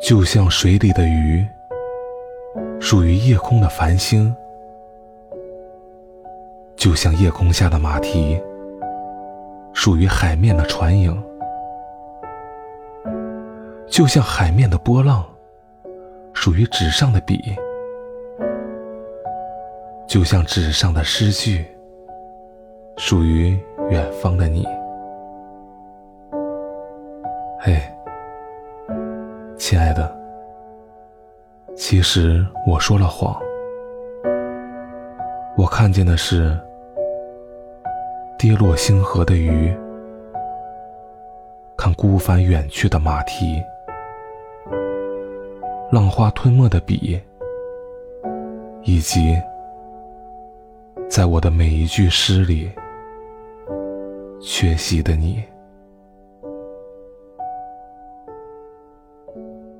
就像水里的鱼，属于夜空的繁星；就像夜空下的马蹄，属于海面的船影；就像海面的波浪，属于纸上的笔；就像纸上的诗句，属于远方的你。嘿。亲爱的，其实我说了谎。我看见的是跌落星河的鱼，看孤帆远去的马蹄，浪花吞没的笔，以及在我的每一句诗里缺席的你。うん。